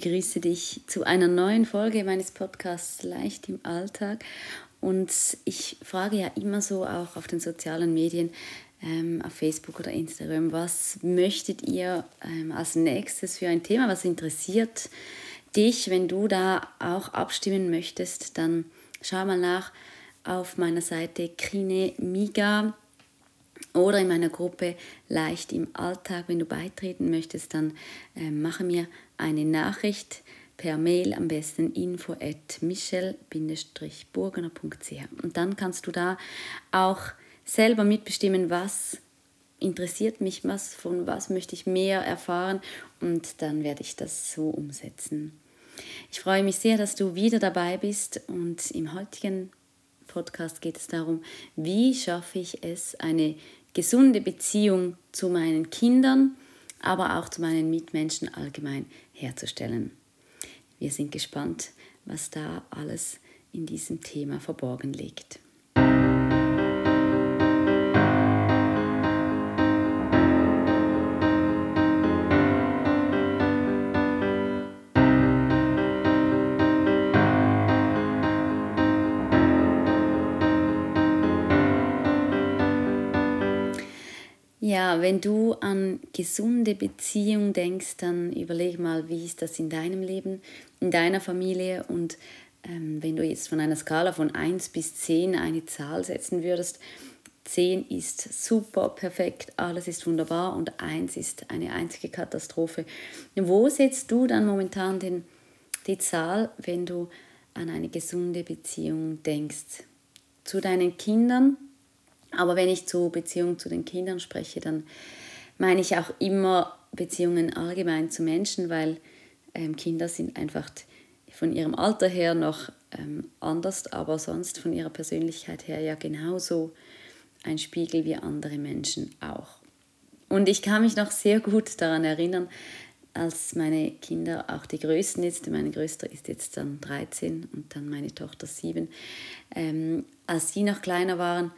begrüße dich zu einer neuen Folge meines Podcasts Leicht im Alltag. Und ich frage ja immer so auch auf den sozialen Medien, ähm, auf Facebook oder Instagram, was möchtet ihr ähm, als nächstes für ein Thema, was interessiert dich, wenn du da auch abstimmen möchtest, dann schau mal nach auf meiner Seite Krine Miga oder in meiner Gruppe Leicht im Alltag. Wenn du beitreten möchtest, dann äh, mache mir eine Nachricht per Mail, am besten info at michel-burgener.ch. Und dann kannst du da auch selber mitbestimmen, was interessiert mich, was, von was möchte ich mehr erfahren und dann werde ich das so umsetzen. Ich freue mich sehr, dass du wieder dabei bist und im heutigen Podcast geht es darum, wie schaffe ich es, eine gesunde Beziehung zu meinen Kindern, aber auch zu meinen Mitmenschen allgemein herzustellen. Wir sind gespannt, was da alles in diesem Thema verborgen liegt. Ja, wenn du an gesunde Beziehung denkst, dann überleg mal, wie ist das in deinem Leben, in deiner Familie und ähm, wenn du jetzt von einer Skala von 1 bis 10 eine Zahl setzen würdest, 10 ist super, perfekt, alles ist wunderbar und 1 ist eine einzige Katastrophe. Wo setzt du dann momentan den, die Zahl, wenn du an eine gesunde Beziehung denkst? Zu deinen Kindern, aber wenn ich zu Beziehungen zu den Kindern spreche, dann meine ich auch immer Beziehungen allgemein zu Menschen, weil ähm, Kinder sind einfach von ihrem Alter her noch ähm, anders, aber sonst von ihrer Persönlichkeit her ja genauso ein Spiegel wie andere Menschen auch. Und ich kann mich noch sehr gut daran erinnern, als meine Kinder auch die Größten jetzt, meine Größte ist jetzt dann 13 und dann meine Tochter 7, ähm, als sie noch kleiner waren,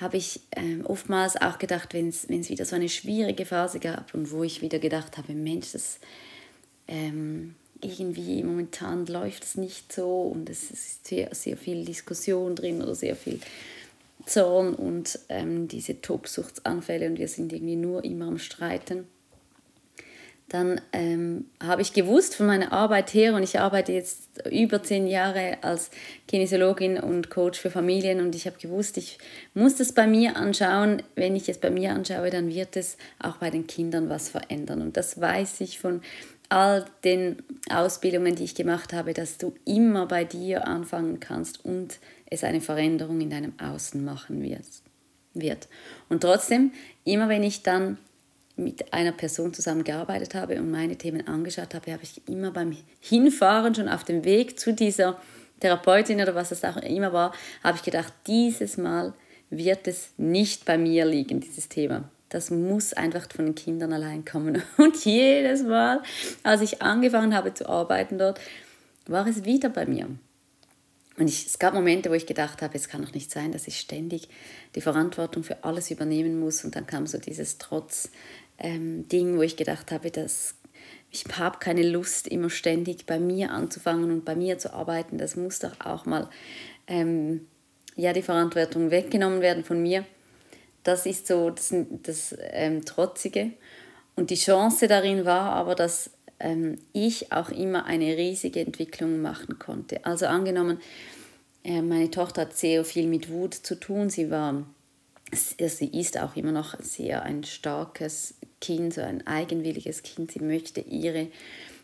habe ich ähm, oftmals auch gedacht, wenn es wieder so eine schwierige Phase gab und wo ich wieder gedacht habe, Mensch, das ähm, irgendwie momentan läuft es nicht so und es ist sehr, sehr viel Diskussion drin oder sehr viel Zorn und ähm, diese Tobsuchtsanfälle und wir sind irgendwie nur immer am Streiten dann ähm, habe ich gewusst von meiner Arbeit her und ich arbeite jetzt über zehn Jahre als Kinesiologin und Coach für Familien und ich habe gewusst, ich muss das bei mir anschauen. Wenn ich es bei mir anschaue, dann wird es auch bei den Kindern was verändern und das weiß ich von all den Ausbildungen, die ich gemacht habe, dass du immer bei dir anfangen kannst und es eine Veränderung in deinem Außen machen wird. Und trotzdem, immer wenn ich dann mit einer Person zusammengearbeitet habe und meine Themen angeschaut habe, habe ich immer beim Hinfahren, schon auf dem Weg zu dieser Therapeutin oder was es auch immer war, habe ich gedacht, dieses Mal wird es nicht bei mir liegen, dieses Thema. Das muss einfach von den Kindern allein kommen. Und jedes Mal, als ich angefangen habe zu arbeiten dort, war es wieder bei mir. Und ich, es gab Momente, wo ich gedacht habe, es kann doch nicht sein, dass ich ständig die Verantwortung für alles übernehmen muss. Und dann kam so dieses Trotz, ähm, Ding, wo ich gedacht habe, dass ich habe keine Lust, immer ständig bei mir anzufangen und bei mir zu arbeiten. Das muss doch auch mal ähm, ja, die Verantwortung weggenommen werden von mir. Das ist so das, das ähm, Trotzige. Und die Chance darin war aber, dass ähm, ich auch immer eine riesige Entwicklung machen konnte. Also angenommen, äh, meine Tochter hat sehr viel mit Wut zu tun. Sie war sie ist auch immer noch sehr ein starkes Kind, so ein eigenwilliges Kind. Sie möchte ihre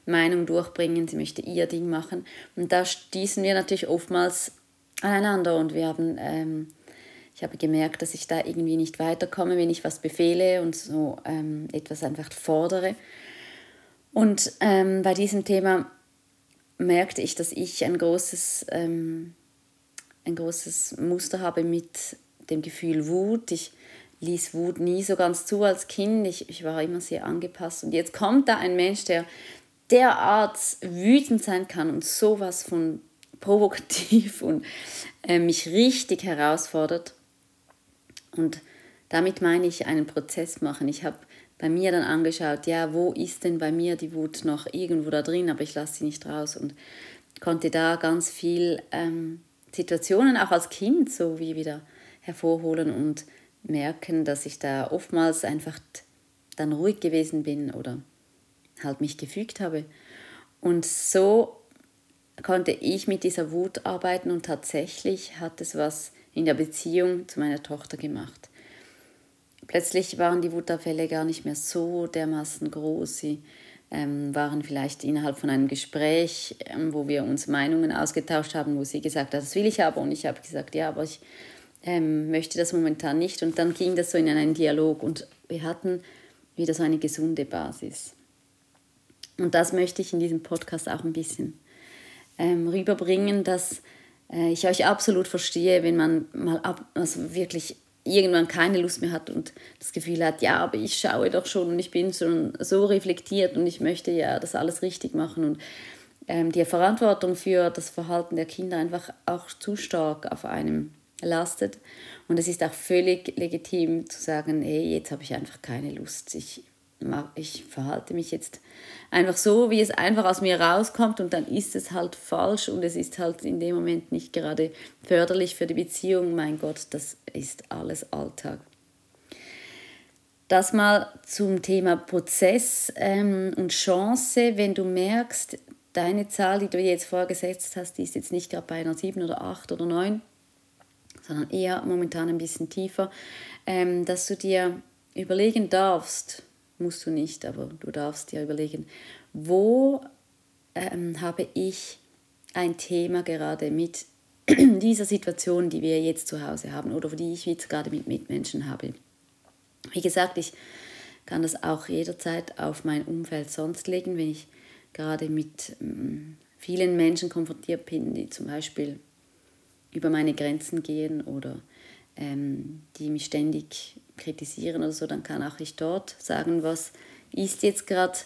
Meinung durchbringen, sie möchte ihr Ding machen. Und da stießen wir natürlich oftmals aneinander und wir haben, ähm, ich habe gemerkt, dass ich da irgendwie nicht weiterkomme, wenn ich was befehle und so ähm, etwas einfach fordere. Und ähm, bei diesem Thema merkte ich, dass ich ein großes, ähm, ein großes Muster habe mit dem Gefühl Wut. Ich ließ Wut nie so ganz zu als Kind. Ich, ich war immer sehr angepasst. Und jetzt kommt da ein Mensch, der derart wütend sein kann und sowas von provokativ und äh, mich richtig herausfordert. Und damit meine ich einen Prozess machen. Ich habe bei mir dann angeschaut, ja, wo ist denn bei mir die Wut noch irgendwo da drin, aber ich lasse sie nicht raus und konnte da ganz viel ähm, Situationen auch als Kind so wie wieder hervorholen und merken, dass ich da oftmals einfach dann ruhig gewesen bin oder halt mich gefügt habe. Und so konnte ich mit dieser Wut arbeiten und tatsächlich hat es was in der Beziehung zu meiner Tochter gemacht. Plötzlich waren die Wutanfälle gar nicht mehr so dermaßen groß. Sie ähm, waren vielleicht innerhalb von einem Gespräch, ähm, wo wir uns Meinungen ausgetauscht haben, wo sie gesagt hat, das will ich aber. Und ich habe gesagt, ja, aber ich ähm, möchte das momentan nicht. Und dann ging das so in einen Dialog und wir hatten wieder so eine gesunde Basis. Und das möchte ich in diesem Podcast auch ein bisschen ähm, rüberbringen, dass äh, ich euch absolut verstehe, wenn man mal ab, also wirklich irgendwann keine Lust mehr hat und das Gefühl hat, ja, aber ich schaue doch schon und ich bin schon so reflektiert und ich möchte ja das alles richtig machen und ähm, die Verantwortung für das Verhalten der Kinder einfach auch zu stark auf einem lastet. Und es ist auch völlig legitim zu sagen, hey, jetzt habe ich einfach keine Lust, ich ich verhalte mich jetzt einfach so, wie es einfach aus mir rauskommt und dann ist es halt falsch und es ist halt in dem Moment nicht gerade förderlich für die Beziehung. Mein Gott, das ist alles Alltag. Das mal zum Thema Prozess ähm, und Chance, wenn du merkst, deine Zahl, die du jetzt vorgesetzt hast, die ist jetzt nicht gerade bei einer 7 oder 8 oder 9, sondern eher momentan ein bisschen tiefer, ähm, dass du dir überlegen darfst, musst du nicht, aber du darfst dir überlegen, wo ähm, habe ich ein Thema gerade mit dieser Situation, die wir jetzt zu Hause haben oder die ich jetzt gerade mit Mitmenschen habe. Wie gesagt, ich kann das auch jederzeit auf mein Umfeld sonst legen, wenn ich gerade mit ähm, vielen Menschen konfrontiert bin, die zum Beispiel über meine Grenzen gehen oder ähm, die mich ständig kritisieren oder so, dann kann auch ich dort sagen, was ist jetzt gerade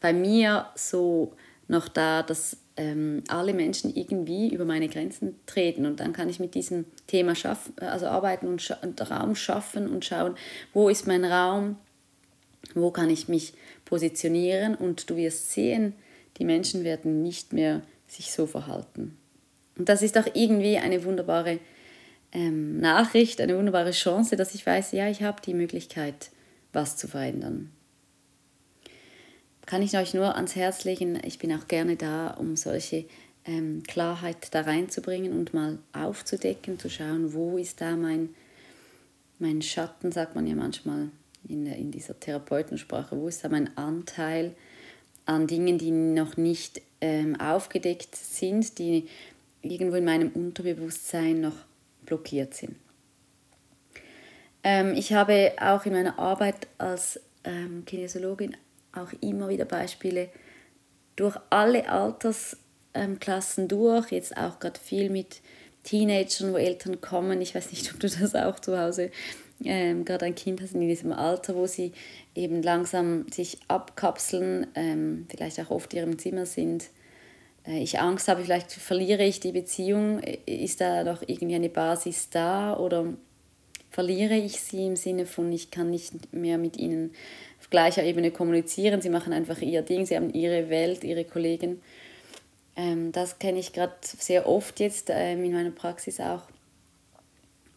bei mir so noch da, dass ähm, alle Menschen irgendwie über meine Grenzen treten und dann kann ich mit diesem Thema schaffen, also arbeiten und, scha und Raum schaffen und schauen, wo ist mein Raum, wo kann ich mich positionieren und du wirst sehen, die Menschen werden nicht mehr sich so verhalten. Und das ist auch irgendwie eine wunderbare ähm, Nachricht, eine wunderbare Chance, dass ich weiß, ja, ich habe die Möglichkeit, was zu verändern. Kann ich euch nur ans Herz legen, ich bin auch gerne da, um solche ähm, Klarheit da reinzubringen und mal aufzudecken, zu schauen, wo ist da mein, mein Schatten, sagt man ja manchmal in, in dieser Therapeutensprache, wo ist da mein Anteil an Dingen, die noch nicht ähm, aufgedeckt sind, die irgendwo in meinem Unterbewusstsein noch blockiert sind. Ähm, ich habe auch in meiner Arbeit als ähm, Kinesiologin auch immer wieder Beispiele durch alle Altersklassen durch, jetzt auch gerade viel mit Teenagern, wo Eltern kommen. Ich weiß nicht, ob du das auch zu Hause ähm, gerade ein Kind hast in diesem Alter, wo sie eben langsam sich abkapseln, ähm, vielleicht auch oft in ihrem Zimmer sind ich Angst habe, vielleicht verliere ich die Beziehung, ist da doch irgendwie eine Basis da oder verliere ich sie im Sinne von, ich kann nicht mehr mit ihnen auf gleicher Ebene kommunizieren, sie machen einfach ihr Ding, sie haben ihre Welt, ihre Kollegen. Ähm, das kenne ich gerade sehr oft jetzt ähm, in meiner Praxis auch.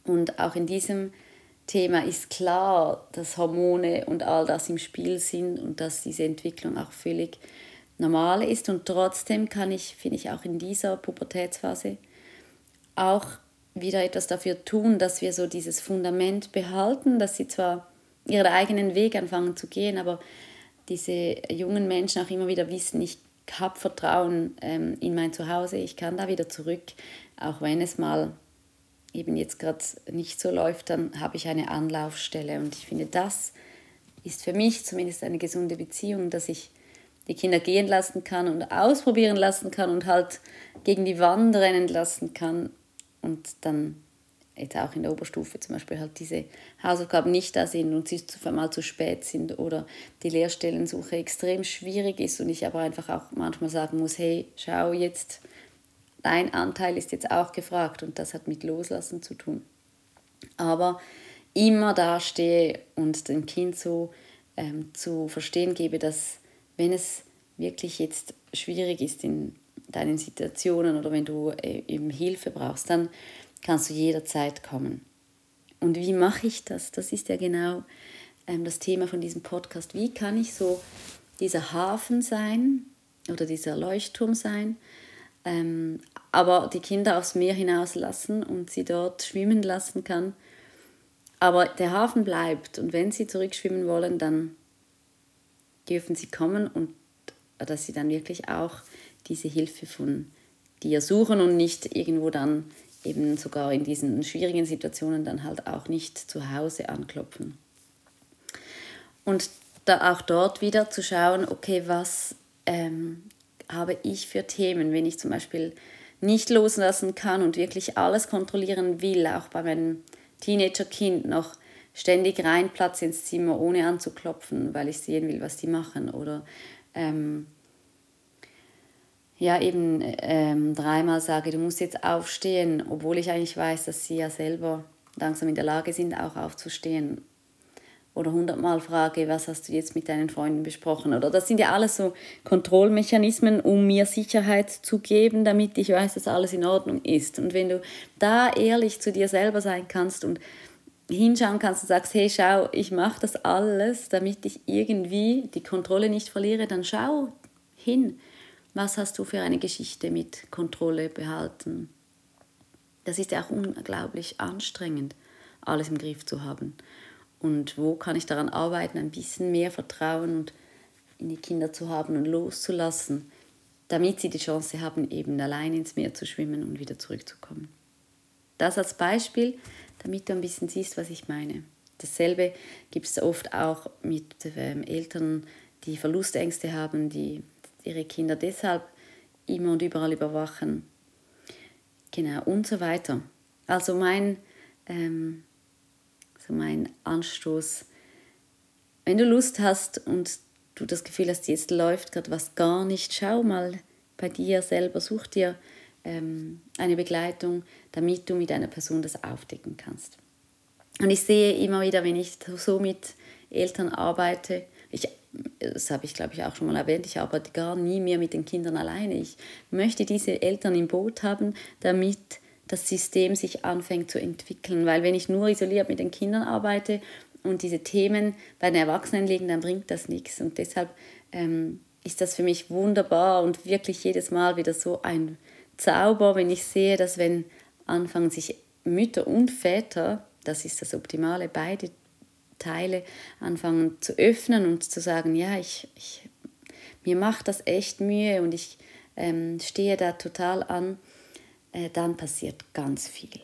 Und auch in diesem Thema ist klar, dass Hormone und all das im Spiel sind und dass diese Entwicklung auch völlig normal ist und trotzdem kann ich, finde ich, auch in dieser Pubertätsphase auch wieder etwas dafür tun, dass wir so dieses Fundament behalten, dass sie zwar ihren eigenen Weg anfangen zu gehen, aber diese jungen Menschen auch immer wieder wissen, ich habe Vertrauen ähm, in mein Zuhause, ich kann da wieder zurück, auch wenn es mal eben jetzt gerade nicht so läuft, dann habe ich eine Anlaufstelle. Und ich finde, das ist für mich zumindest eine gesunde Beziehung, dass ich die Kinder gehen lassen kann und ausprobieren lassen kann und halt gegen die Wand rennen lassen kann und dann jetzt auch in der Oberstufe zum Beispiel halt diese Hausaufgaben nicht da sind und sie mal zu spät sind oder die Lehrstellensuche extrem schwierig ist und ich aber einfach auch manchmal sagen muss, hey, schau jetzt, dein Anteil ist jetzt auch gefragt und das hat mit Loslassen zu tun. Aber immer da stehe und dem Kind so ähm, zu verstehen gebe, dass wenn es wirklich jetzt schwierig ist in deinen Situationen oder wenn du äh, eben Hilfe brauchst, dann kannst du jederzeit kommen. Und wie mache ich das? Das ist ja genau ähm, das Thema von diesem Podcast. Wie kann ich so dieser Hafen sein oder dieser Leuchtturm sein, ähm, aber die Kinder aufs Meer hinauslassen und sie dort schwimmen lassen kann. Aber der Hafen bleibt und wenn sie zurückschwimmen wollen, dann dürfen sie kommen und dass sie dann wirklich auch diese Hilfe von dir suchen und nicht irgendwo dann eben sogar in diesen schwierigen Situationen dann halt auch nicht zu Hause anklopfen. Und da auch dort wieder zu schauen, okay, was ähm, habe ich für Themen, wenn ich zum Beispiel nicht loslassen kann und wirklich alles kontrollieren will, auch bei meinem Teenager-Kind noch ständig reinplatze ins Zimmer, ohne anzuklopfen, weil ich sehen will, was die machen. Oder ähm, ja, eben ähm, dreimal sage, du musst jetzt aufstehen, obwohl ich eigentlich weiß, dass sie ja selber langsam in der Lage sind, auch aufzustehen oder hundertmal frage, was hast du jetzt mit deinen Freunden besprochen? Oder das sind ja alles so Kontrollmechanismen, um mir Sicherheit zu geben, damit ich weiß, dass alles in Ordnung ist. Und wenn du da ehrlich zu dir selber sein kannst und hinschauen kannst und sagst, hey, schau, ich mache das alles, damit ich irgendwie die Kontrolle nicht verliere, dann schau hin. Was hast du für eine Geschichte mit Kontrolle behalten? Das ist ja auch unglaublich anstrengend, alles im Griff zu haben. Und wo kann ich daran arbeiten, ein bisschen mehr Vertrauen und in die Kinder zu haben und loszulassen, damit sie die Chance haben, eben allein ins Meer zu schwimmen und wieder zurückzukommen. Das als Beispiel, damit du ein bisschen siehst, was ich meine. Dasselbe gibt es oft auch mit ähm, Eltern, die Verlustängste haben, die ihre Kinder deshalb immer und überall überwachen. Genau, und so weiter. Also mein ähm, so mein Anstoß. Wenn du Lust hast und du das Gefühl hast, jetzt läuft gerade was gar nicht, schau mal bei dir selber, such dir ähm, eine Begleitung, damit du mit einer Person das aufdecken kannst. Und ich sehe immer wieder, wenn ich so mit Eltern arbeite, ich, das habe ich glaube ich auch schon mal erwähnt, ich arbeite gar nie mehr mit den Kindern alleine. Ich möchte diese Eltern im Boot haben, damit das System sich anfängt zu entwickeln. Weil wenn ich nur isoliert mit den Kindern arbeite und diese Themen bei den Erwachsenen liegen, dann bringt das nichts. Und deshalb ähm, ist das für mich wunderbar und wirklich jedes Mal wieder so ein Zauber, wenn ich sehe, dass wenn anfangen sich Mütter und Väter, das ist das Optimale, beide Teile anfangen zu öffnen und zu sagen, ja, ich, ich mir macht das echt Mühe und ich ähm, stehe da total an äh, dann passiert ganz viel.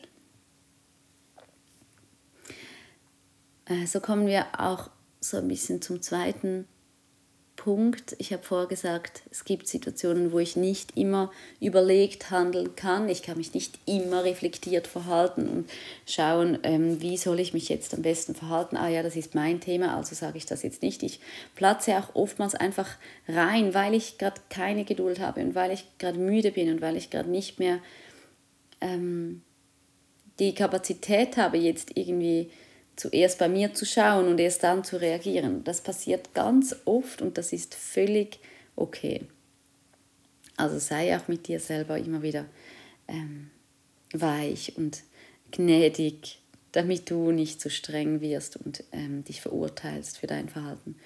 Äh, so kommen wir auch so ein bisschen zum zweiten Punkt. Ich habe vorher gesagt, es gibt Situationen, wo ich nicht immer überlegt handeln kann. Ich kann mich nicht immer reflektiert verhalten und schauen, ähm, wie soll ich mich jetzt am besten verhalten. Ah ja, das ist mein Thema, also sage ich das jetzt nicht. Ich platze auch oftmals einfach rein, weil ich gerade keine Geduld habe und weil ich gerade müde bin und weil ich gerade nicht mehr ähm, die Kapazität habe, jetzt irgendwie zuerst bei mir zu schauen und erst dann zu reagieren. Das passiert ganz oft und das ist völlig okay. Also sei auch mit dir selber immer wieder ähm, weich und gnädig, damit du nicht so streng wirst und ähm, dich verurteilst für dein Verhalten.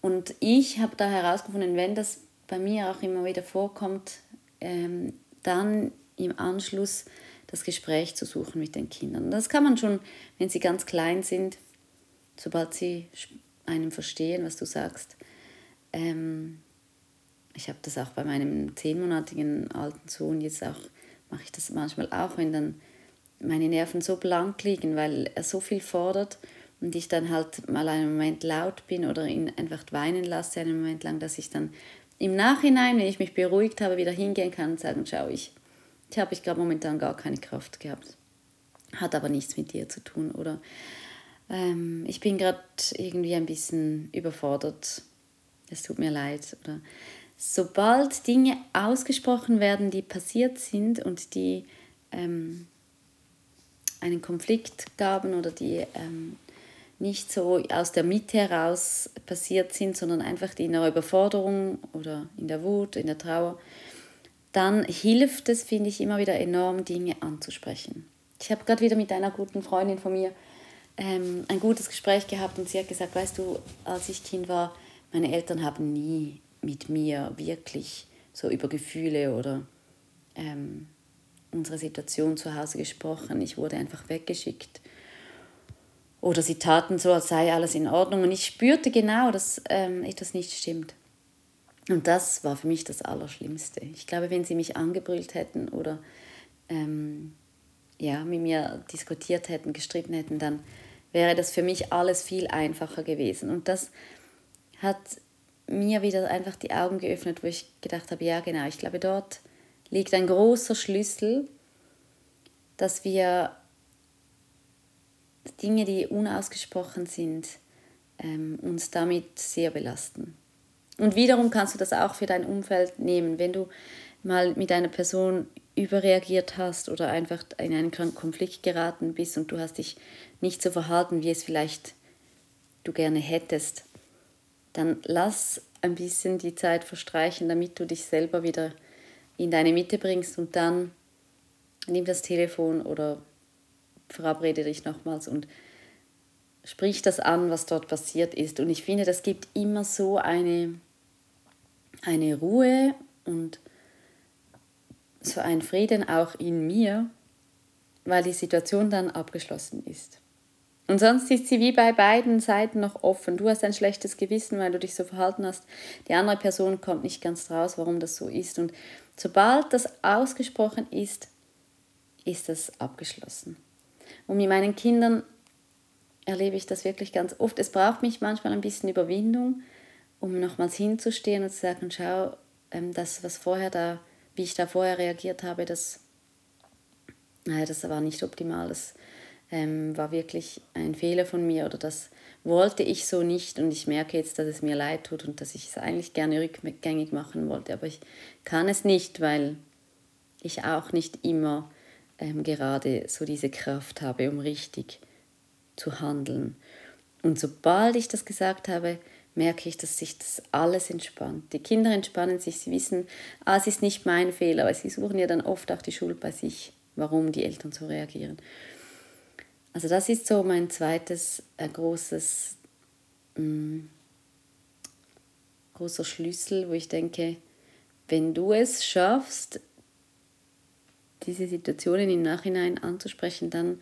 Und ich habe da herausgefunden, wenn das bei mir auch immer wieder vorkommt, ähm, dann im Anschluss das Gespräch zu suchen mit den Kindern. Das kann man schon, wenn sie ganz klein sind, sobald sie einem verstehen, was du sagst. Ähm, ich habe das auch bei meinem zehnmonatigen alten Sohn jetzt auch, mache ich das manchmal auch, wenn dann meine Nerven so blank liegen, weil er so viel fordert und ich dann halt mal einen Moment laut bin oder ihn einfach weinen lasse einen Moment lang, dass ich dann im Nachhinein, wenn ich mich beruhigt habe, wieder hingehen kann und sagen, schau, ich die habe ich gerade momentan gar keine Kraft gehabt. Hat aber nichts mit dir zu tun, oder? Ähm, ich bin gerade irgendwie ein bisschen überfordert. Es tut mir leid. Oder sobald Dinge ausgesprochen werden, die passiert sind und die ähm, einen Konflikt gaben oder die ähm, nicht so aus der Mitte heraus passiert sind, sondern einfach in der Überforderung oder in der Wut, in der Trauer, dann hilft es, finde ich, immer wieder enorm, Dinge anzusprechen. Ich habe gerade wieder mit einer guten Freundin von mir ähm, ein gutes Gespräch gehabt und sie hat gesagt, weißt du, als ich Kind war, meine Eltern haben nie mit mir wirklich so über Gefühle oder ähm, unsere Situation zu Hause gesprochen. Ich wurde einfach weggeschickt. Oder sie taten so, als sei alles in Ordnung. Und ich spürte genau, dass ähm, etwas nicht stimmt. Und das war für mich das Allerschlimmste. Ich glaube, wenn sie mich angebrüllt hätten oder ähm, ja, mit mir diskutiert hätten, gestritten hätten, dann wäre das für mich alles viel einfacher gewesen. Und das hat mir wieder einfach die Augen geöffnet, wo ich gedacht habe, ja genau, ich glaube, dort liegt ein großer Schlüssel, dass wir Dinge, die unausgesprochen sind, ähm, uns damit sehr belasten. Und wiederum kannst du das auch für dein Umfeld nehmen, wenn du mal mit einer Person überreagiert hast oder einfach in einen Konflikt geraten bist und du hast dich nicht so verhalten, wie es vielleicht du gerne hättest, dann lass ein bisschen die Zeit verstreichen, damit du dich selber wieder in deine Mitte bringst und dann nimm das Telefon oder verabrede dich nochmals und sprich das an, was dort passiert ist. Und ich finde, das gibt immer so eine, eine Ruhe und so einen Frieden auch in mir, weil die Situation dann abgeschlossen ist. Und sonst ist sie wie bei beiden Seiten noch offen. Du hast ein schlechtes Gewissen, weil du dich so verhalten hast. Die andere Person kommt nicht ganz raus, warum das so ist. Und sobald das ausgesprochen ist, ist das abgeschlossen. Und mit meinen Kindern erlebe ich das wirklich ganz oft. Es braucht mich manchmal ein bisschen Überwindung, um nochmals hinzustehen und zu sagen, schau, ähm, das, was vorher da, wie ich da vorher reagiert habe, das, naja, das war nicht optimal. Das ähm, war wirklich ein Fehler von mir oder das wollte ich so nicht und ich merke jetzt, dass es mir leid tut und dass ich es eigentlich gerne rückgängig machen wollte, aber ich kann es nicht, weil ich auch nicht immer ähm, gerade so diese Kraft habe, um richtig zu handeln. Und sobald ich das gesagt habe, merke ich, dass sich das alles entspannt. Die Kinder entspannen sich, sie wissen, ah, es ist nicht mein Fehler, weil sie suchen ja dann oft auch die Schuld bei sich, warum die Eltern so reagieren. Also das ist so mein zweites äh, großes, mh, mm, großer Schlüssel, wo ich denke, wenn du es schaffst, diese Situationen im Nachhinein anzusprechen, dann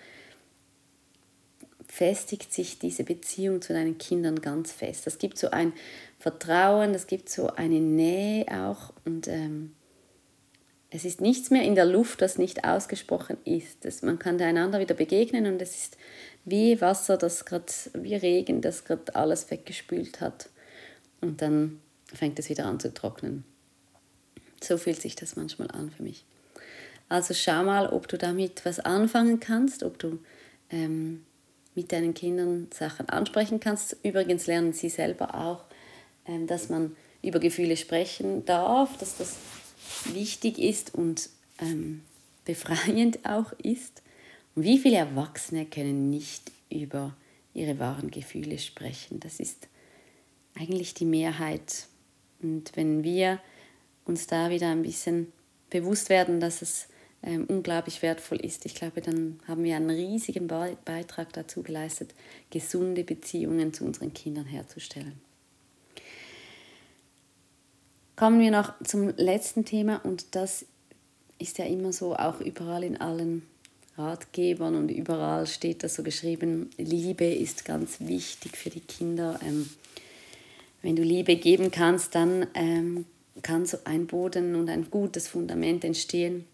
festigt sich diese Beziehung zu deinen Kindern ganz fest. Das gibt so ein Vertrauen, das gibt so eine Nähe auch und ähm, es ist nichts mehr in der Luft, das nicht ausgesprochen ist. Das, man kann einander wieder begegnen und es ist wie Wasser, das gerade, wie Regen, das gerade alles weggespült hat. Und dann fängt es wieder an zu trocknen. So fühlt sich das manchmal an für mich. Also schau mal, ob du damit was anfangen kannst, ob du ähm, mit deinen Kindern Sachen ansprechen kannst. Übrigens lernen sie selber auch, ähm, dass man über Gefühle sprechen darf, dass das wichtig ist und ähm, befreiend auch ist. Und wie viele Erwachsene können nicht über ihre wahren Gefühle sprechen? Das ist eigentlich die Mehrheit. Und wenn wir uns da wieder ein bisschen bewusst werden, dass es ähm, unglaublich wertvoll ist, ich glaube, dann haben wir einen riesigen Beitrag dazu geleistet, gesunde Beziehungen zu unseren Kindern herzustellen. Kommen wir noch zum letzten Thema und das ist ja immer so, auch überall in allen Ratgebern und überall steht das so geschrieben, Liebe ist ganz wichtig für die Kinder. Ähm, wenn du Liebe geben kannst, dann ähm, kann so ein Boden und ein gutes Fundament entstehen.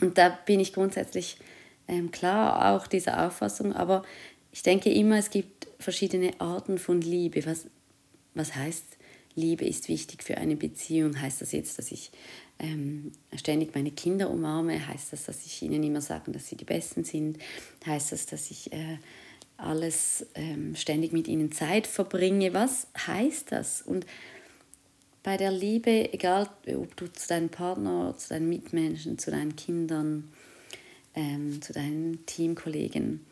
Und da bin ich grundsätzlich ähm, klar auch dieser Auffassung, aber ich denke immer, es gibt verschiedene Arten von Liebe. Was, was heißt Liebe ist wichtig für eine Beziehung. Heißt das jetzt, dass ich ähm, ständig meine Kinder umarme? Heißt das, dass ich ihnen immer sage, dass sie die Besten sind? Heißt das, dass ich äh, alles ähm, ständig mit ihnen Zeit verbringe? Was heißt das? Und bei der Liebe, egal ob du zu deinem Partner, zu deinen Mitmenschen, zu deinen Kindern, ähm, zu deinen Teamkollegen,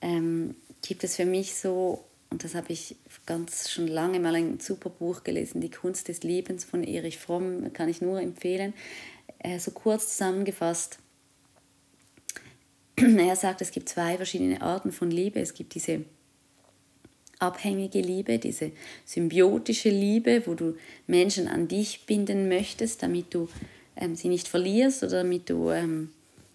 ähm, gibt es für mich so, und das habe ich ganz schon lange mal ein super Buch gelesen, Die Kunst des Lebens von Erich Fromm, kann ich nur empfehlen, äh, so kurz zusammengefasst. Er sagt, es gibt zwei verschiedene Arten von Liebe. Es gibt diese abhängige Liebe, diese symbiotische Liebe, wo du Menschen an dich binden möchtest, damit du ähm, sie nicht verlierst oder damit du ähm,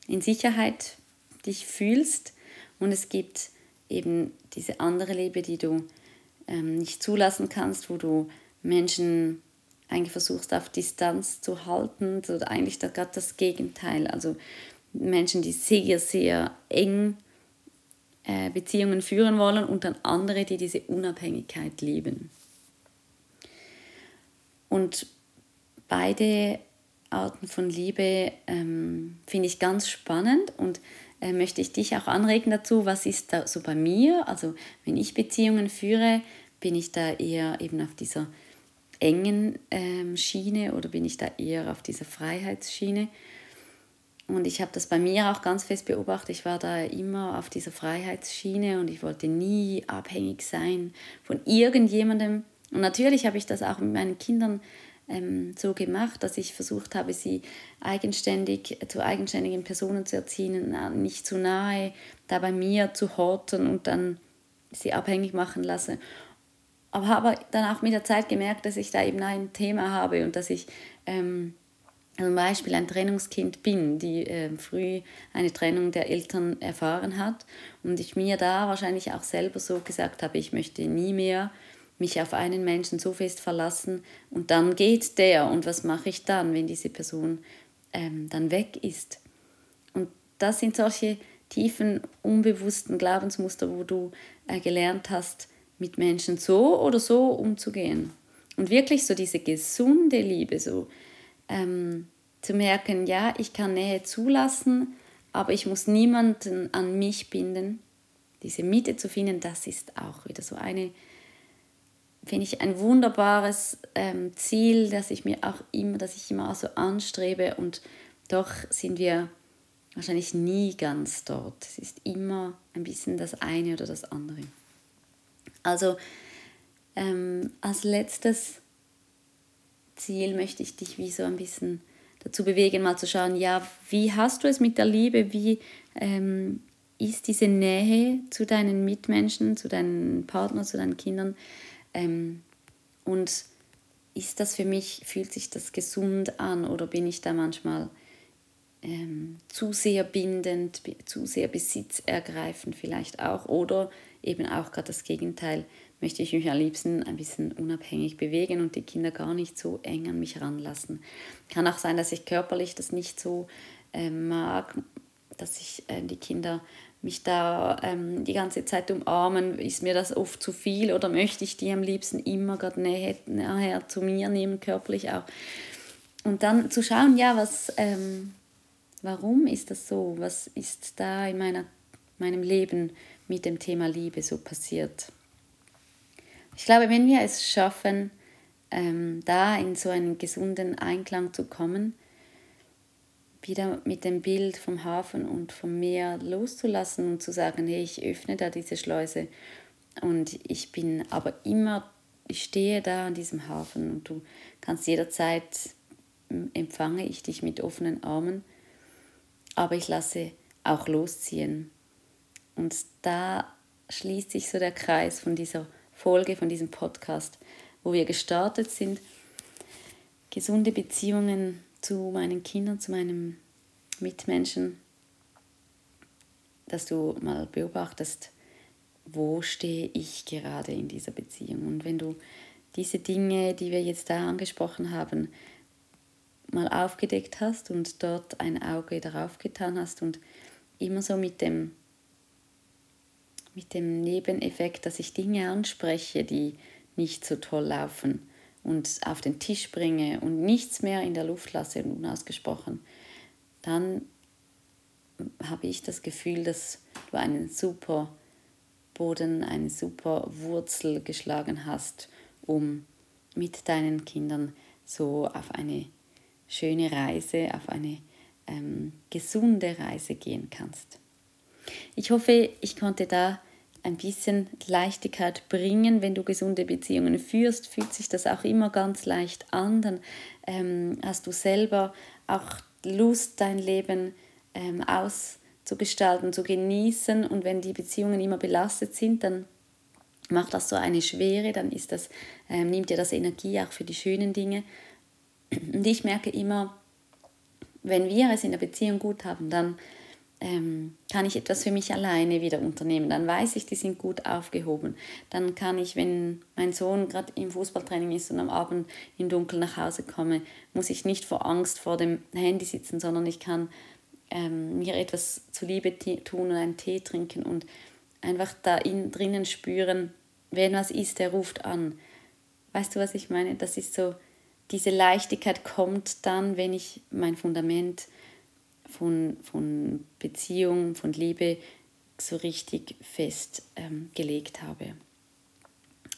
in Sicherheit dich fühlst. Und es gibt eben diese andere Liebe, die du ähm, nicht zulassen kannst, wo du Menschen eigentlich versuchst auf Distanz zu halten oder eigentlich gerade das Gegenteil. Also Menschen, die sehr, sehr eng Beziehungen führen wollen und dann andere, die diese Unabhängigkeit lieben. Und beide Arten von Liebe ähm, finde ich ganz spannend und äh, möchte ich dich auch anregen dazu, was ist da so bei mir? Also wenn ich Beziehungen führe, bin ich da eher eben auf dieser engen ähm, Schiene oder bin ich da eher auf dieser Freiheitsschiene? Und ich habe das bei mir auch ganz fest beobachtet. Ich war da immer auf dieser Freiheitsschiene und ich wollte nie abhängig sein von irgendjemandem. Und natürlich habe ich das auch mit meinen Kindern ähm, so gemacht, dass ich versucht habe, sie eigenständig zu eigenständigen Personen zu erziehen, nicht zu nahe da bei mir zu horten und dann sie abhängig machen lasse. Aber habe dann auch mit der Zeit gemerkt, dass ich da eben ein Thema habe und dass ich ähm, zum Beispiel ein Trennungskind bin, die äh, früh eine Trennung der Eltern erfahren hat und ich mir da wahrscheinlich auch selber so gesagt habe, ich möchte nie mehr mich auf einen Menschen so fest verlassen und dann geht der und was mache ich dann, wenn diese Person ähm, dann weg ist. Und das sind solche tiefen, unbewussten Glaubensmuster, wo du äh, gelernt hast, mit Menschen so oder so umzugehen. Und wirklich so diese gesunde Liebe, so ähm, zu merken, ja, ich kann Nähe zulassen, aber ich muss niemanden an mich binden. Diese Mitte zu finden, das ist auch wieder so eine, finde ich, ein wunderbares ähm, Ziel, das ich mir auch immer, dass ich immer so anstrebe und doch sind wir wahrscheinlich nie ganz dort. Es ist immer ein bisschen das eine oder das andere. Also ähm, als letztes Ziel möchte ich dich wie so ein bisschen dazu bewegen, mal zu schauen, ja, wie hast du es mit der Liebe, wie ähm, ist diese Nähe zu deinen Mitmenschen, zu deinen Partnern, zu deinen Kindern ähm, und ist das für mich, fühlt sich das gesund an oder bin ich da manchmal ähm, zu sehr bindend, zu sehr besitzergreifend vielleicht auch oder eben auch gerade das Gegenteil, möchte ich mich am liebsten ein bisschen unabhängig bewegen und die Kinder gar nicht so eng an mich ranlassen. Kann auch sein, dass ich körperlich das nicht so äh, mag, dass ich äh, die Kinder mich da ähm, die ganze Zeit umarmen, ist mir das oft zu viel oder möchte ich die am liebsten immer gerade näher, näher zu mir nehmen, körperlich auch. Und dann zu schauen, ja, was, ähm, warum ist das so? Was ist da in meiner, meinem Leben mit dem Thema Liebe so passiert? Ich glaube, wenn wir es schaffen, ähm, da in so einen gesunden Einklang zu kommen, wieder mit dem Bild vom Hafen und vom Meer loszulassen und zu sagen, hey, ich öffne da diese Schleuse und ich bin aber immer, ich stehe da an diesem Hafen und du kannst jederzeit empfange ich dich mit offenen Armen, aber ich lasse auch losziehen. Und da schließt sich so der Kreis von dieser Folge, von diesem Podcast, wo wir gestartet sind, gesunde Beziehungen zu meinen Kindern, zu meinen Mitmenschen, dass du mal beobachtest, wo stehe ich gerade in dieser Beziehung. Und wenn du diese Dinge, die wir jetzt da angesprochen haben, mal aufgedeckt hast und dort ein Auge darauf getan hast und immer so mit dem mit dem Nebeneffekt, dass ich Dinge anspreche, die nicht so toll laufen und auf den Tisch bringe und nichts mehr in der Luft lasse und unausgesprochen, dann habe ich das Gefühl, dass du einen super Boden, eine super Wurzel geschlagen hast, um mit deinen Kindern so auf eine schöne Reise, auf eine ähm, gesunde Reise gehen kannst. Ich hoffe, ich konnte da ein bisschen Leichtigkeit bringen. Wenn du gesunde Beziehungen führst, fühlt sich das auch immer ganz leicht an. Dann ähm, hast du selber auch Lust, dein Leben ähm, auszugestalten, zu genießen. Und wenn die Beziehungen immer belastet sind, dann macht das so eine Schwere, dann ist das, ähm, nimmt dir das Energie auch für die schönen Dinge. Und ich merke immer, wenn wir es in der Beziehung gut haben, dann ähm, kann ich etwas für mich alleine wieder unternehmen. Dann weiß ich, die sind gut aufgehoben. Dann kann ich, wenn mein Sohn gerade im Fußballtraining ist und am Abend im Dunkeln nach Hause komme, muss ich nicht vor Angst vor dem Handy sitzen, sondern ich kann ähm, mir etwas zuliebe tun und einen Tee trinken und einfach da in, drinnen spüren, wenn was ist, der ruft an. Weißt du, was ich meine? Das ist so, diese Leichtigkeit kommt dann, wenn ich mein Fundament von, von Beziehung, von Liebe so richtig festgelegt ähm, habe.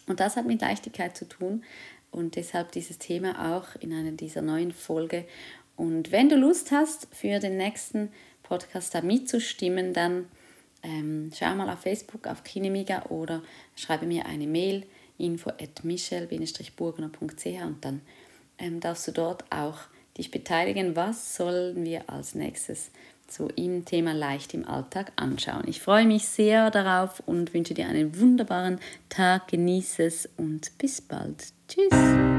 Und das hat mit Leichtigkeit zu tun und deshalb dieses Thema auch in einer dieser neuen Folge. Und wenn du Lust hast, für den nächsten Podcast da mitzustimmen, dann ähm, schau mal auf Facebook, auf Kinemiga oder schreibe mir eine Mail info at michel-burgner.ch und dann ähm, darfst du dort auch dich beteiligen. Was sollen wir als nächstes so im Thema leicht im Alltag anschauen? Ich freue mich sehr darauf und wünsche dir einen wunderbaren Tag. Genieße es und bis bald. Tschüss.